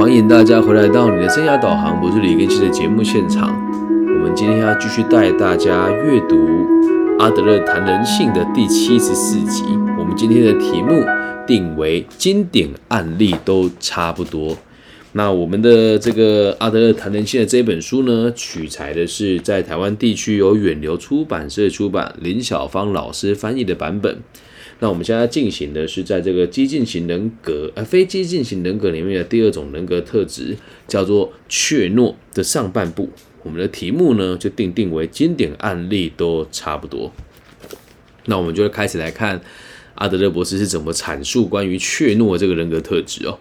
欢迎大家回来到你的生涯导航，我是李根熙的节目现场。我们今天要继续带大家阅读阿德勒谈人性的第七十四集。我们今天的题目定为经典案例都差不多。那我们的这个阿德勒谈人性的这本书呢，取材的是在台湾地区由远流出版社出版，林小芳老师翻译的版本。那我们现在进行的是在这个激进型人格，呃，非激进型人格里面的第二种人格特质，叫做怯懦的上半部。我们的题目呢，就定定为经典案例都差不多。那我们就开始来看阿德勒博士是怎么阐述关于怯懦这个人格特质哦。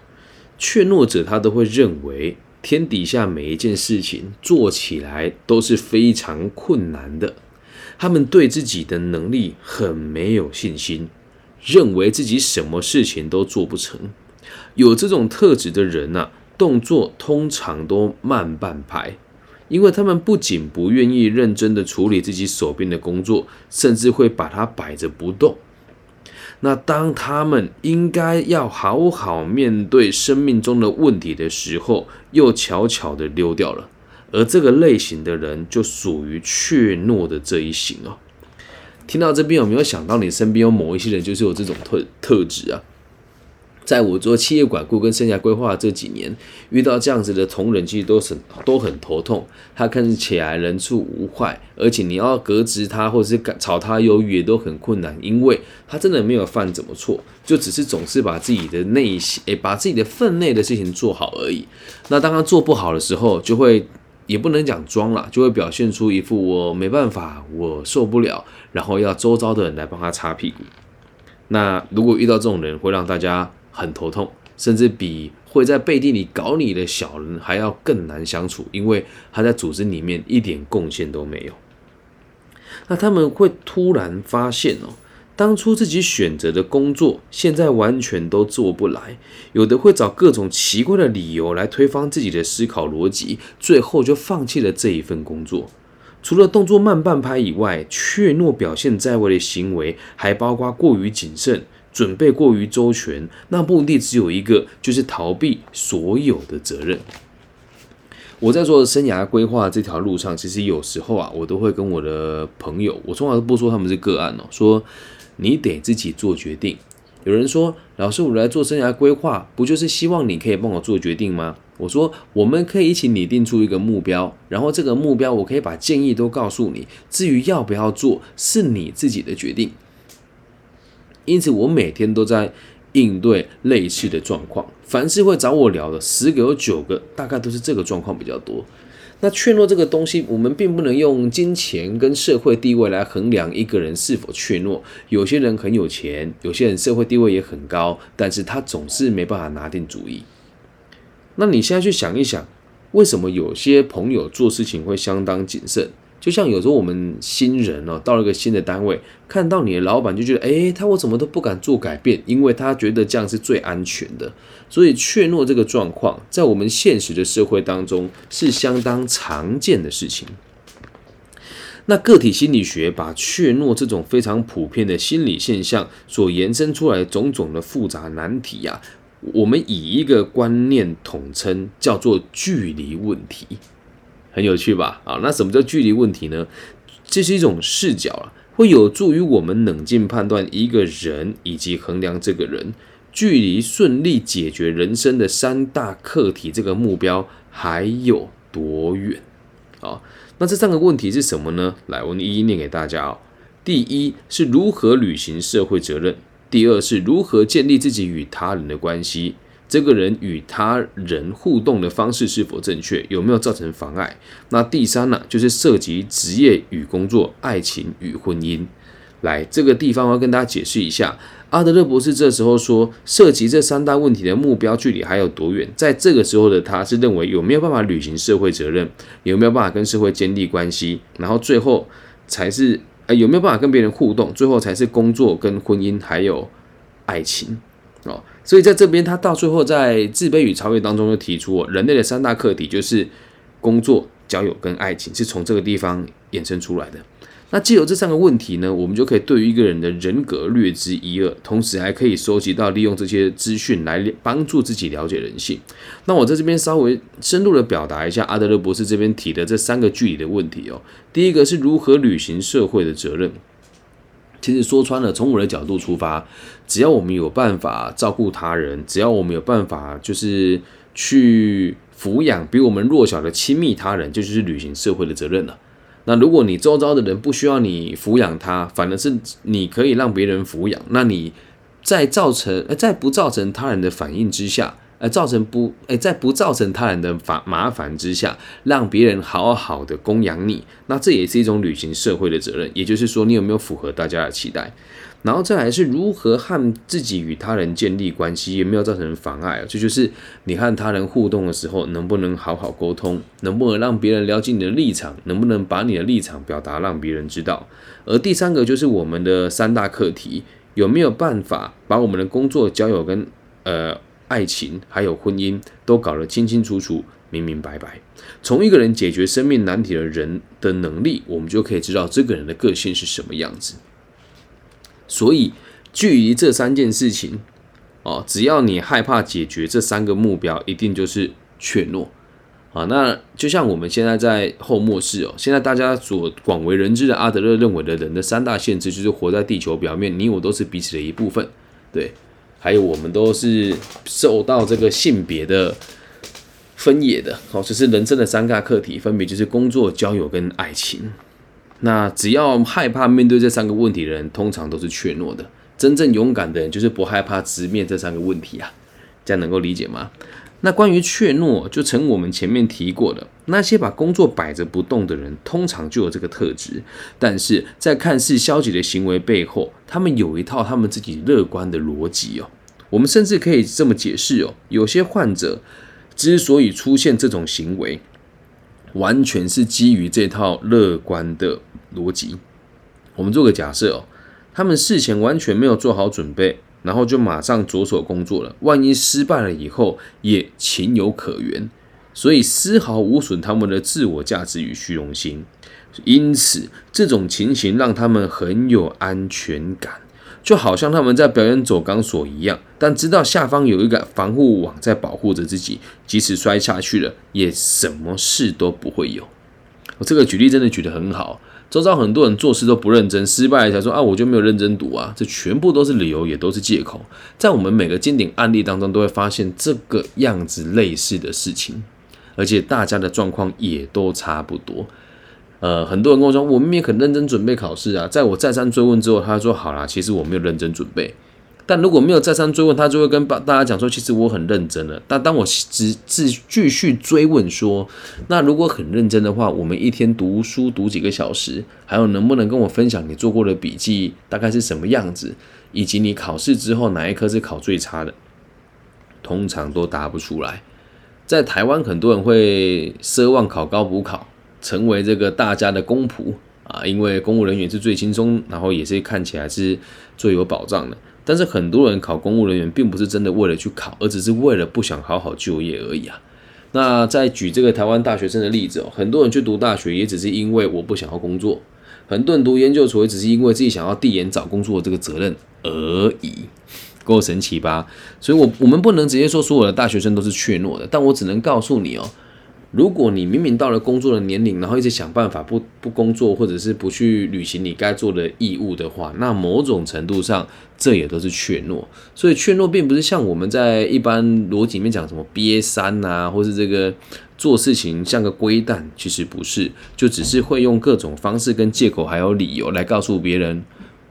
怯懦者他都会认为天底下每一件事情做起来都是非常困难的，他们对自己的能力很没有信心。认为自己什么事情都做不成，有这种特质的人呐，动作通常都慢半拍，因为他们不仅不愿意认真的处理自己手边的工作，甚至会把它摆着不动。那当他们应该要好好面对生命中的问题的时候，又悄悄的溜掉了。而这个类型的人，就属于怯懦的这一型哦。听到这边有没有想到你身边有某一些人就是有这种特特质啊？在我做企业管顾跟生涯规划这几年，遇到这样子的同仁，其实都是都很头痛。他看起来人畜无害，而且你要革职他或者是炒他鱿鱼也都很困难，因为他真的没有犯怎么错，就只是总是把自己的内心诶，把自己的分内的事情做好而已。那当他做不好的时候，就会。也不能讲装了，就会表现出一副我没办法，我受不了，然后要周遭的人来帮他擦屁股。那如果遇到这种人，会让大家很头痛，甚至比会在背地里搞你的小人还要更难相处，因为他在组织里面一点贡献都没有。那他们会突然发现哦。当初自己选择的工作，现在完全都做不来。有的会找各种奇怪的理由来推翻自己的思考逻辑，最后就放弃了这一份工作。除了动作慢半拍以外，怯懦表现在外的行为，还包括过于谨慎、准备过于周全。那目的只有一个，就是逃避所有的责任。我在做生涯规划这条路上，其实有时候啊，我都会跟我的朋友，我从来都不说他们是个案哦，说。你得自己做决定。有人说：“老师，我来做生涯规划，不就是希望你可以帮我做决定吗？”我说：“我们可以一起拟定出一个目标，然后这个目标我可以把建议都告诉你。至于要不要做，是你自己的决定。”因此，我每天都在应对类似的状况。凡是会找我聊的，十个有九个，大概都是这个状况比较多。那怯懦这个东西，我们并不能用金钱跟社会地位来衡量一个人是否怯懦。有些人很有钱，有些人社会地位也很高，但是他总是没办法拿定主意。那你现在去想一想，为什么有些朋友做事情会相当谨慎？就像有时候我们新人哦，到了一个新的单位，看到你的老板就觉得，哎，他我怎么都不敢做改变，因为他觉得这样是最安全的。所以怯懦这个状况，在我们现实的社会当中是相当常见的事情。那个体心理学把怯懦这种非常普遍的心理现象所延伸出来种种的复杂难题呀，我们以一个观念统称，叫做距离问题。很有趣吧？啊，那什么叫距离问题呢？这是一种视角啊，会有助于我们冷静判断一个人以及衡量这个人距离顺利解决人生的三大课题这个目标还有多远？啊，那这三个问题是什么呢？来，我一一念给大家哦。第一是如何履行社会责任，第二是如何建立自己与他人的关系。这个人与他人互动的方式是否正确？有没有造成妨碍？那第三呢，就是涉及职业与工作、爱情与婚姻。来，这个地方我要跟大家解释一下。阿德勒博士这时候说，涉及这三大问题的目标距离还有多远？在这个时候的他是认为有没有办法履行社会责任，有没有办法跟社会建立关系，然后最后才是呃有没有办法跟别人互动，最后才是工作跟婚姻还有爱情。哦，所以在这边，他到最后在《自卑与超越》当中就提出，人类的三大课题就是工作、交友跟爱情，是从这个地方衍生出来的。那既有这三个问题呢，我们就可以对于一个人的人格略知一二，同时还可以收集到利用这些资讯来帮助自己了解人性。那我在这边稍微深入的表达一下阿德勒博士这边提的这三个具体的问题哦。第一个是如何履行社会的责任。其实说穿了，从我的角度出发，只要我们有办法照顾他人，只要我们有办法就是去抚养比我们弱小的亲密他人，这就是履行社会的责任了。那如果你周遭的人不需要你抚养他，反而是你可以让别人抚养，那你在造成呃在不造成他人的反应之下。而造成不诶，在不造成他人的烦麻烦之下，让别人好好的供养你，那这也是一种履行社会的责任。也就是说，你有没有符合大家的期待？然后再来是如何和自己与他人建立关系，有没有造成妨碍？这就是你和他人互动的时候，能不能好好沟通，能不能让别人了解你的立场，能不能把你的立场表达让别人知道？而第三个就是我们的三大课题，有没有办法把我们的工作、交友跟呃？爱情还有婚姻都搞得清清楚楚、明明白白。从一个人解决生命难题的人的能力，我们就可以知道这个人的个性是什么样子。所以，距离这三件事情，哦，只要你害怕解决这三个目标，一定就是怯懦。啊，那就像我们现在在后末世哦，现在大家所广为人知的阿德勒认为的人的三大限制，就是活在地球表面，你我都是彼此的一部分，对。还有，我们都是受到这个性别的分野的，好，这是人生的三大课题，分别就是工作、交友跟爱情。那只要害怕面对这三个问题的人，通常都是怯懦的。真正勇敢的人，就是不害怕直面这三个问题啊。这样能够理解吗？那关于怯懦，就成我们前面提过的那些把工作摆着不动的人，通常就有这个特质。但是在看似消极的行为背后，他们有一套他们自己乐观的逻辑哦。我们甚至可以这么解释哦，有些患者之所以出现这种行为，完全是基于这套乐观的逻辑。我们做个假设哦，他们事前完全没有做好准备。然后就马上着手工作了，万一失败了以后也情有可原，所以丝毫无损他们的自我价值与虚荣心。因此，这种情形让他们很有安全感，就好像他们在表演走钢索一样，但知道下方有一个防护网在保护着自己，即使摔下去了，也什么事都不会有。我这个举例真的举得很好。周遭很多人做事都不认真，失败才说啊，我就没有认真读啊，这全部都是理由，也都是借口。在我们每个经典案例当中，都会发现这个样子类似的事情，而且大家的状况也都差不多。呃，很多人跟我说，我们也很认真准备考试啊，在我再三追问之后，他说好啦，其实我没有认真准备。但如果没有再三追问，他就会跟大大家讲说，其实我很认真了。但当我只自继续追问说，那如果很认真的话，我们一天读书读几个小时，还有能不能跟我分享你做过的笔记大概是什么样子，以及你考试之后哪一科是考最差的，通常都答不出来。在台湾，很多人会奢望考高补考，成为这个大家的公仆啊，因为公务人员是最轻松，然后也是看起来是最有保障的。但是很多人考公务人员，并不是真的为了去考，而只是为了不想好好就业而已啊。那再举这个台湾大学生的例子哦，很多人去读大学，也只是因为我不想要工作；很多人读研究所，也只是因为自己想要递延找工作这个责任而已，够神奇吧？所以，我我们不能直接说所有的大学生都是怯懦的，但我只能告诉你哦。如果你明明到了工作的年龄，然后一直想办法不不工作，或者是不去履行你该做的义务的话，那某种程度上这也都是怯懦。所以怯懦并不是像我们在一般逻辑里面讲什么憋三啊，或是这个做事情像个龟蛋，其实不是，就只是会用各种方式跟借口还有理由来告诉别人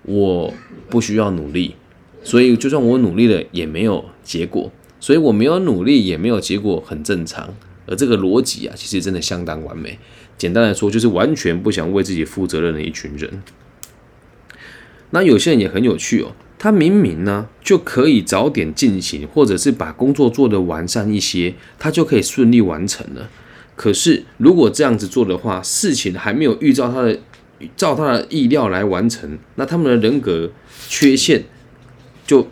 我不需要努力，所以就算我努力了也没有结果，所以我没有努力也没有结果，很正常。而这个逻辑啊，其实真的相当完美。简单来说，就是完全不想为自己负责任的一群人。那有些人也很有趣哦，他明明呢就可以早点进行，或者是把工作做得完善一些，他就可以顺利完成了。可是如果这样子做的话，事情还没有预兆他的照他的意料来完成，那他们的人格缺陷就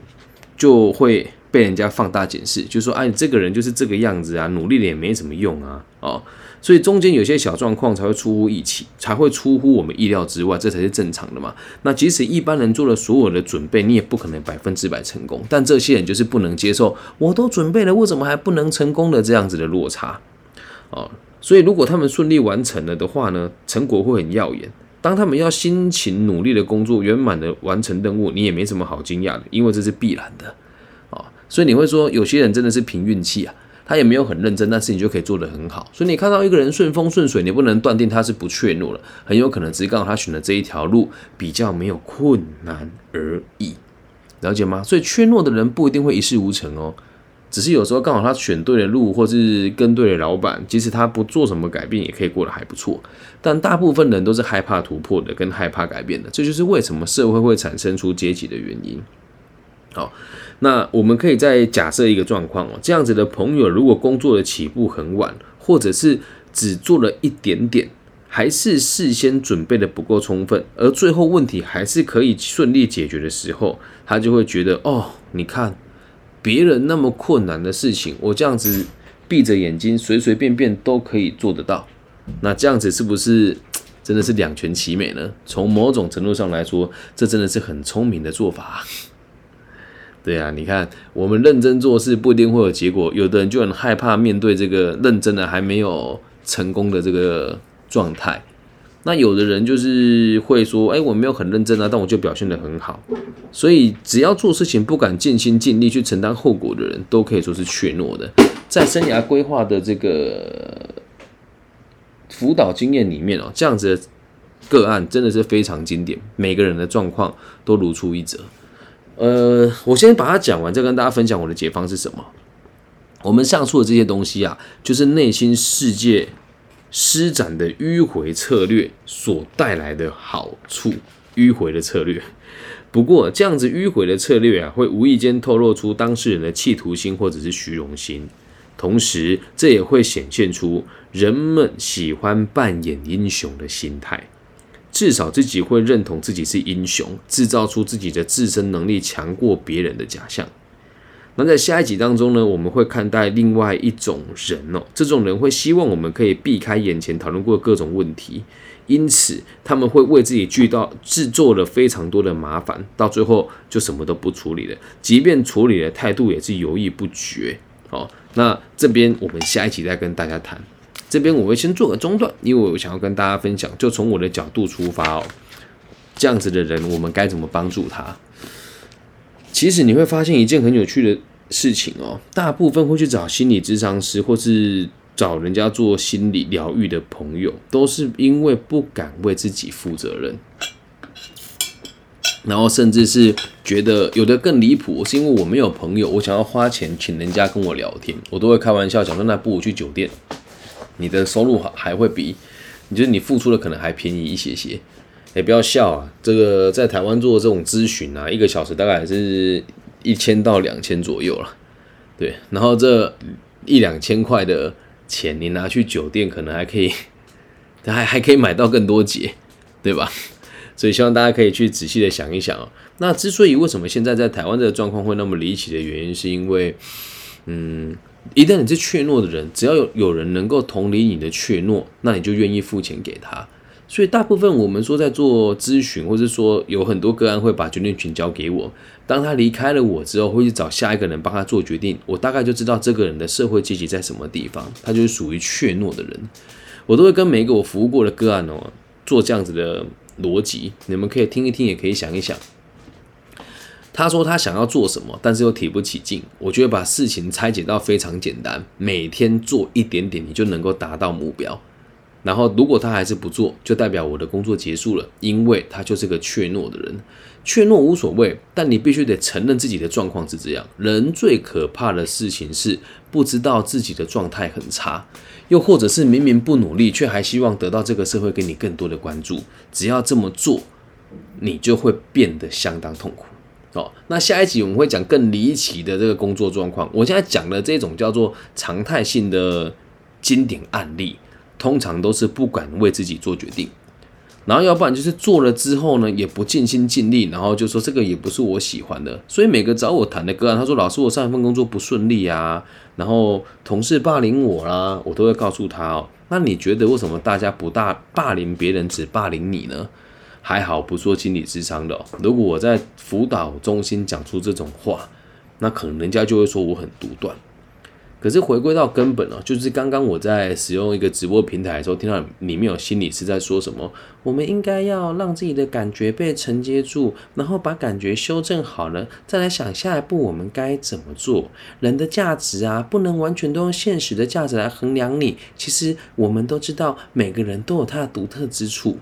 就会。被人家放大检视，就说哎，这个人就是这个样子啊，努力了也没什么用啊，哦，所以中间有些小状况才会出乎意气，才会出乎我们意料之外，这才是正常的嘛。那即使一般人做了所有的准备，你也不可能百分之百成功。但这些人就是不能接受，我都准备了，为什么还不能成功的这样子的落差，哦，所以如果他们顺利完成了的话呢，成果会很耀眼。当他们要辛勤努力的工作，圆满的完成任务，你也没什么好惊讶的，因为这是必然的，所以你会说有些人真的是凭运气啊，他也没有很认真，但是你就可以做得很好。所以你看到一个人顺风顺水，你不能断定他是不怯懦了，很有可能只是刚好他选的这一条路比较没有困难而已，了解吗？所以怯懦的人不一定会一事无成哦。只是有时候刚好他选对了路，或是跟对了老板，即使他不做什么改变，也可以过得还不错。但大部分人都是害怕突破的，跟害怕改变的，这就是为什么社会会产生出阶级的原因。好，那我们可以再假设一个状况哦，这样子的朋友如果工作的起步很晚，或者是只做了一点点，还是事先准备的不够充分，而最后问题还是可以顺利解决的时候，他就会觉得哦，你看。别人那么困难的事情，我这样子闭着眼睛随随便便都可以做得到，那这样子是不是 真的是两全其美呢？从某种程度上来说，这真的是很聪明的做法。对啊，你看我们认真做事不一定会有结果，有的人就很害怕面对这个认真的还没有成功的这个状态。那有的人就是会说，哎，我没有很认真啊，但我就表现得很好。所以只要做事情不敢尽心尽力去承担后果的人，都可以说是怯懦的。在生涯规划的这个辅导经验里面哦，这样子的个案真的是非常经典，每个人的状况都如出一辙。呃，我先把它讲完，再跟大家分享我的解方是什么。我们上述的这些东西啊，就是内心世界。施展的迂回策略所带来的好处，迂回的策略。不过，这样子迂回的策略啊，会无意间透露出当事人的企图心或者是虚荣心，同时这也会显现出人们喜欢扮演英雄的心态，至少自己会认同自己是英雄，制造出自己的自身能力强过别人的假象。那在下一集当中呢，我们会看待另外一种人哦，这种人会希望我们可以避开眼前讨论过各种问题，因此他们会为自己聚到制作了非常多的麻烦，到最后就什么都不处理了，即便处理的态度也是犹豫不决。好，那这边我们下一集再跟大家谈，这边我会先做个中断，因为我想要跟大家分享，就从我的角度出发哦，这样子的人我们该怎么帮助他？其实你会发现一件很有趣的事情哦，大部分会去找心理咨商师或是找人家做心理疗愈的朋友，都是因为不敢为自己负责任，然后甚至是觉得有的更离谱，是因为我没有朋友，我想要花钱请人家跟我聊天，我都会开玩笑讲说，那不如去酒店，你的收入还还会比，你觉得你付出的可能还便宜一些些。也不要笑啊！这个在台湾做这种咨询啊，一个小时大概是一千到两千左右了。对，然后这一两千块的钱，你拿去酒店，可能还可以，还还可以买到更多节，对吧？所以希望大家可以去仔细的想一想哦。那之所以为什么现在在台湾这个状况会那么离奇的原因，是因为，嗯，一旦你是怯懦的人，只要有有人能够同理你的怯懦，那你就愿意付钱给他。所以大部分我们说在做咨询，或者说有很多个案会把决定权交给我。当他离开了我之后，会去找下一个人帮他做决定。我大概就知道这个人的社会阶级在什么地方，他就是属于怯懦的人。我都会跟每一个我服务过的个案哦做这样子的逻辑，你们可以听一听，也可以想一想。他说他想要做什么，但是又提不起劲。我觉得把事情拆解到非常简单，每天做一点点，你就能够达到目标。然后，如果他还是不做，就代表我的工作结束了，因为他就是个怯懦的人。怯懦无所谓，但你必须得承认自己的状况是这样。人最可怕的事情是不知道自己的状态很差，又或者是明明不努力，却还希望得到这个社会给你更多的关注。只要这么做，你就会变得相当痛苦。哦，那下一集我们会讲更离奇的这个工作状况。我现在讲的这种叫做常态性的经典案例。通常都是不敢为自己做决定，然后要不然就是做了之后呢，也不尽心尽力，然后就说这个也不是我喜欢的。所以每个找我谈的个案，他说老师我上一份工作不顺利啊，然后同事霸凌我啦，我都会告诉他哦。那你觉得为什么大家不大霸凌别人，只霸凌你呢？还好不做心理智商的。如果我在辅导中心讲出这种话，那可能人家就会说我很独断。可是回归到根本哦，就是刚刚我在使用一个直播平台的时候，听到里面有心理师在说什么，我们应该要让自己的感觉被承接住，然后把感觉修正好了，再来想下一步我们该怎么做。人的价值啊，不能完全都用现实的价值来衡量你。其实我们都知道，每个人都有他的独特之处。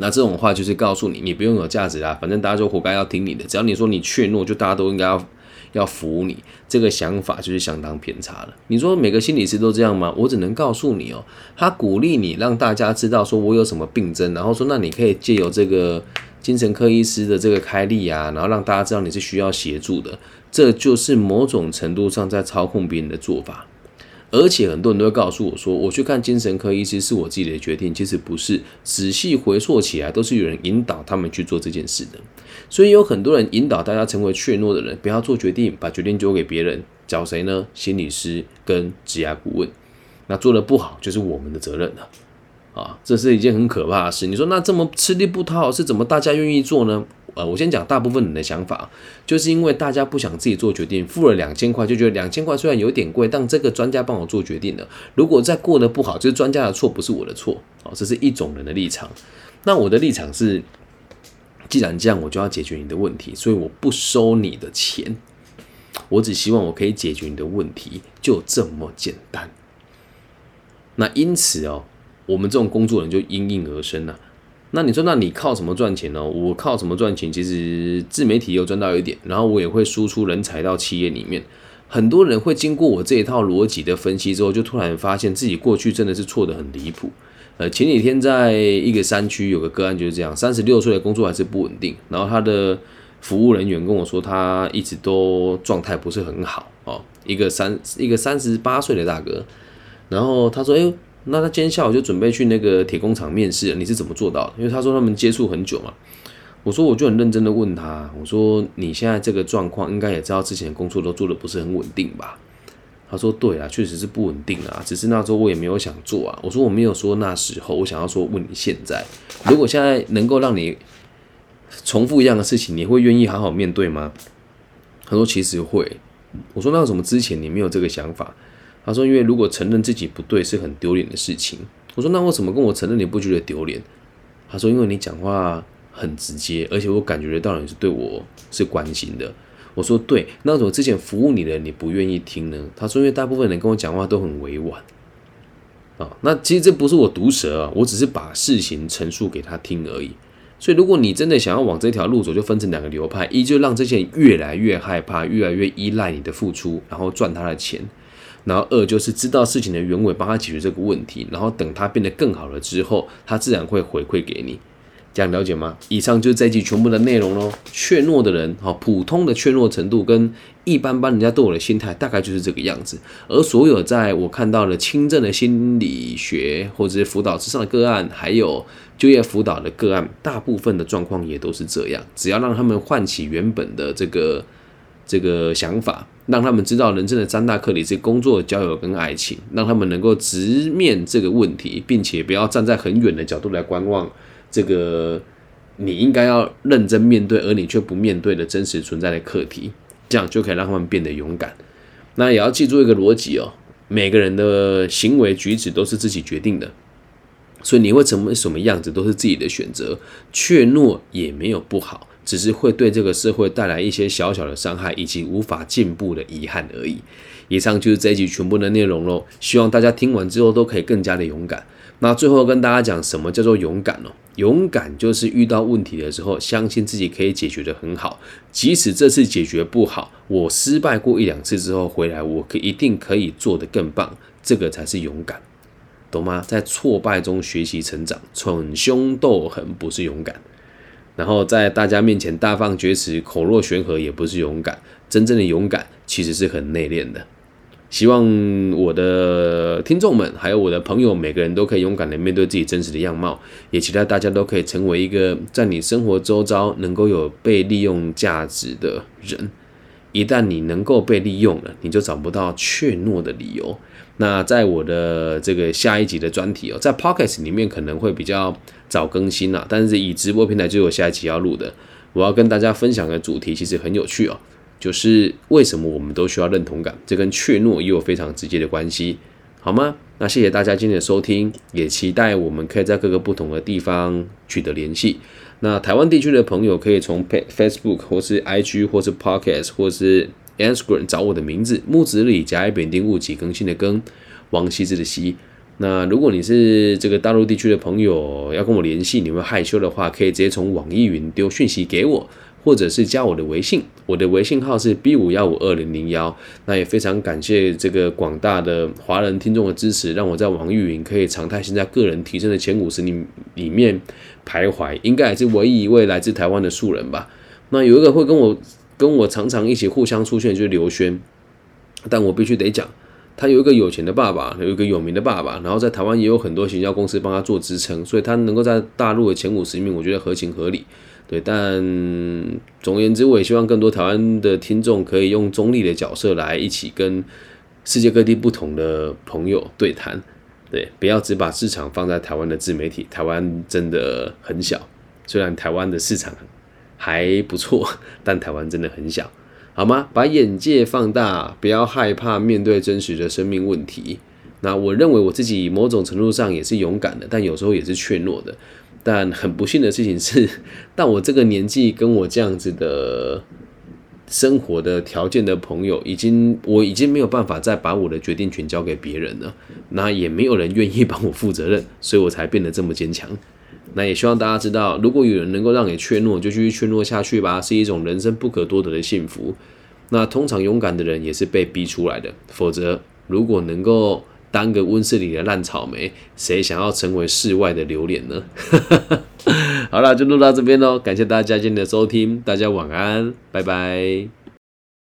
那这种话就是告诉你，你不用有价值啦，反正大家就活该要听你的。只要你说你怯懦，就大家都应该要要服你。这个想法就是相当偏差了。你说每个心理师都这样吗？我只能告诉你哦，他鼓励你让大家知道说我有什么病症，然后说那你可以借由这个精神科医师的这个开立啊，然后让大家知道你是需要协助的，这就是某种程度上在操控别人的做法。而且很多人都会告诉我说，我去看精神科医师是我自己的决定，其实不是。仔细回溯起来，都是有人引导他们去做这件事的。所以有很多人引导大家成为怯懦的人，不要做决定，把决定交给别人，找谁呢？心理师跟职业顾问。那做的不好，就是我们的责任了。啊，这是一件很可怕的事。你说那这么吃力不讨好，是怎么大家愿意做呢？呃，我先讲大部分人的想法，就是因为大家不想自己做决定，付了两千块就觉得两千块虽然有点贵，但这个专家帮我做决定了。如果再过得不好，就是专家的错，不是我的错。哦，这是一种人的立场。那我的立场是，既然这样，我就要解决你的问题，所以我不收你的钱，我只希望我可以解决你的问题，就这么简单。那因此哦，我们这种工作人就应运而生了。那你说，那你靠什么赚钱呢？我靠什么赚钱？其实自媒体有赚到一点，然后我也会输出人才到企业里面。很多人会经过我这一套逻辑的分析之后，就突然发现自己过去真的是错的很离谱。呃，前几天在一个山区有个个案就是这样，三十六岁的工作还是不稳定，然后他的服务人员跟我说，他一直都状态不是很好哦。一个三一个三十八岁的大哥，然后他说，哎。那他今天下午就准备去那个铁工厂面试，你是怎么做到的？因为他说他们接触很久嘛。我说我就很认真的问他，我说你现在这个状况，应该也知道之前工作都做的不是很稳定吧？他说对啊，确实是不稳定啊，只是那时候我也没有想做啊。我说我没有说那时候，我想要说问你现在，如果现在能够让你重复一样的事情，你会愿意好好面对吗？他说其实会。我说那为什么之前你没有这个想法？他说：“因为如果承认自己不对是很丢脸的事情。”我说：“那为什么跟我承认你不觉得丢脸？”他说：“因为你讲话很直接，而且我感觉得到你是对我是关心的。”我说：“对，那种之前服务你的你不愿意听呢？”他说：“因为大部分人跟我讲话都很委婉啊。”那其实这不是我毒舌啊，我只是把事情陈述给他听而已。所以如果你真的想要往这条路走，就分成两个流派：一就让这些人越来越害怕，越来越依赖你的付出，然后赚他的钱。然后二就是知道事情的原委，帮他解决这个问题，然后等他变得更好了之后，他自然会回馈给你。这样了解吗？以上就是这一集全部的内容喽。怯懦的人，哈，普通的怯懦程度跟一般般人家对我的心态，大概就是这个样子。而所有在我看到的轻症的心理学或者是辅导之上的个案，还有就业辅导的个案，大部分的状况也都是这样。只要让他们唤起原本的这个。这个想法，让他们知道人生的三大课题是工作、交友跟爱情，让他们能够直面这个问题，并且不要站在很远的角度来观望这个你应该要认真面对，而你却不面对的真实存在的课题，这样就可以让他们变得勇敢。那也要记住一个逻辑哦，每个人的行为举止都是自己决定的，所以你会成为什么样子都是自己的选择，怯懦也没有不好。只是会对这个社会带来一些小小的伤害，以及无法进步的遗憾而已。以上就是这一集全部的内容喽。希望大家听完之后都可以更加的勇敢。那最后跟大家讲，什么叫做勇敢哦？勇敢就是遇到问题的时候，相信自己可以解决的很好，即使这次解决不好，我失败过一两次之后回来，我可一定可以做得更棒。这个才是勇敢，懂吗？在挫败中学习成长，逞凶斗狠不是勇敢。然后在大家面前大放厥词、口若悬河也不是勇敢，真正的勇敢其实是很内敛的。希望我的听众们，还有我的朋友，每个人都可以勇敢的面对自己真实的样貌，也期待大家都可以成为一个在你生活周遭能够有被利用价值的人。一旦你能够被利用了，你就找不到怯懦的理由。那在我的这个下一集的专题哦，在 p o c k e t 里面可能会比较早更新了，但是以直播平台就有下一集要录的。我要跟大家分享的主题其实很有趣哦。就是为什么我们都需要认同感？这跟怯懦也有非常直接的关系，好吗？那谢谢大家今天的收听，也期待我们可以在各个不同的地方取得联系。那台湾地区的朋友可以从 Facebook 或是 IG 或是 Podcast 或是 Instagram 找我的名字木子李甲乙丙丁戊己更新的更王羲之的羲。那如果你是这个大陆地区的朋友要跟我联系，你会害羞的话，可以直接从网易云丢讯息给我。或者是加我的微信，我的微信号是 B 五幺五二零零幺。那也非常感谢这个广大的华人听众的支持，让我在网易云可以常态性在个人提升的前五十里里面徘徊，应该也是唯一一位来自台湾的素人吧。那有一个会跟我跟我常常一起互相出现，就是刘轩。但我必须得讲，他有一个有钱的爸爸，有一个有名的爸爸，然后在台湾也有很多行销公司帮他做支撑，所以他能够在大陆的前五十名，我觉得合情合理。对，但总而言之，我也希望更多台湾的听众可以用中立的角色来一起跟世界各地不同的朋友对谈。对，不要只把市场放在台湾的自媒体，台湾真的很小。虽然台湾的市场还不错，但台湾真的很小，好吗？把眼界放大，不要害怕面对真实的生命问题。那我认为我自己某种程度上也是勇敢的，但有时候也是怯懦的。但很不幸的事情是，到我这个年纪跟我这样子的生活的条件的朋友，已经我已经没有办法再把我的决定权交给别人了。那也没有人愿意帮我负责任，所以我才变得这么坚强。那也希望大家知道，如果有人能够让你怯懦，就继续怯懦下去吧，是一种人生不可多得的幸福。那通常勇敢的人也是被逼出来的，否则如果能够。当个温室里的烂草莓，谁想要成为室外的榴莲呢？好了，就录到这边喽，感谢大家今天的收听，大家晚安，拜拜。